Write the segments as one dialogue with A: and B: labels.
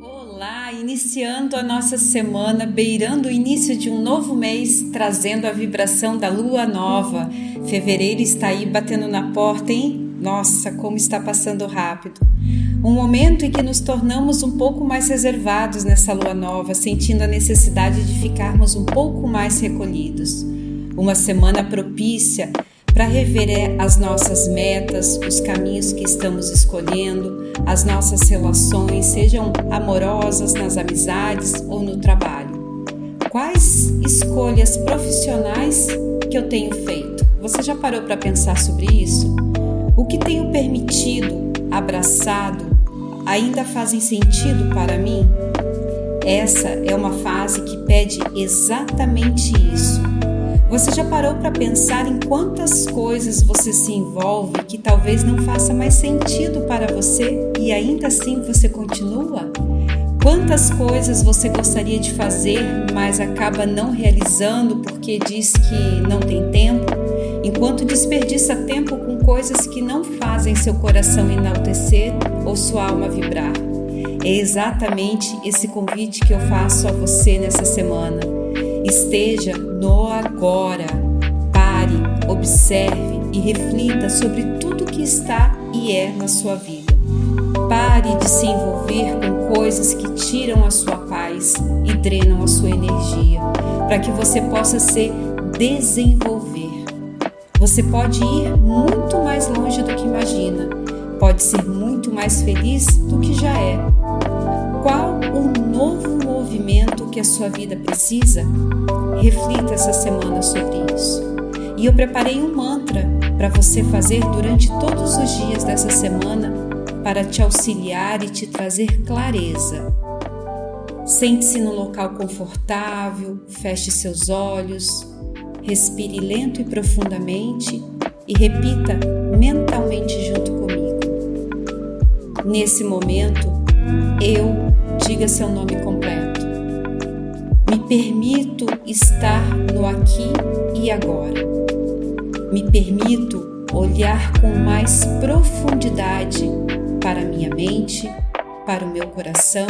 A: Olá, iniciando a nossa semana, beirando o início de um novo mês, trazendo a vibração da lua nova. Fevereiro está aí batendo na porta, hein? Nossa, como está passando rápido. Um momento em que nos tornamos um pouco mais reservados nessa lua nova, sentindo a necessidade de ficarmos um pouco mais recolhidos. Uma semana propícia para rever é, as nossas metas, os caminhos que estamos escolhendo, as nossas relações, sejam amorosas, nas amizades ou no trabalho. Quais escolhas profissionais que eu tenho feito? Você já parou para pensar sobre isso? O que tenho permitido, abraçado, ainda fazem sentido para mim? Essa é uma fase que pede exatamente isso você já parou para pensar em quantas coisas você se envolve que talvez não faça mais sentido para você e ainda assim você continua? Quantas coisas você gostaria de fazer, mas acaba não realizando porque diz que não tem tempo, enquanto desperdiça tempo com coisas que não fazem seu coração enaltecer ou sua alma vibrar? É exatamente esse convite que eu faço a você nessa semana Esteja no agora. Pare, observe e reflita sobre tudo que está e é na sua vida. Pare de se envolver com coisas que tiram a sua paz e drenam a sua energia, para que você possa se desenvolver. Você pode ir muito mais longe do que imagina, pode ser muito mais feliz do que já é. Qual o novo a sua vida precisa? Reflita essa semana sobre isso. E eu preparei um mantra para você fazer durante todos os dias dessa semana para te auxiliar e te trazer clareza. Sente-se no local confortável, feche seus olhos, respire lento e profundamente e repita mentalmente junto comigo. Nesse momento, eu diga seu nome completo. Me permito estar no aqui e agora. Me permito olhar com mais profundidade para minha mente, para o meu coração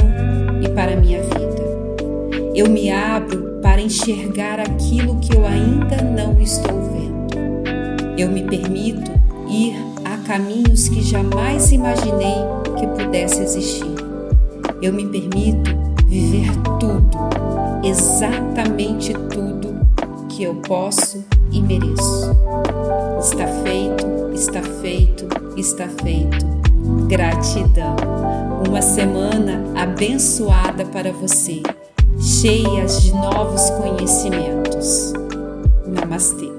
A: e para a minha vida. Eu me abro para enxergar aquilo que eu ainda não estou vendo. Eu me permito ir a caminhos que jamais imaginei que pudesse existir. Eu me permito viver tudo, exatamente tudo que eu posso e mereço. Está feito, está feito, está feito. Gratidão. Uma semana abençoada para você, cheias de novos conhecimentos. Namastê.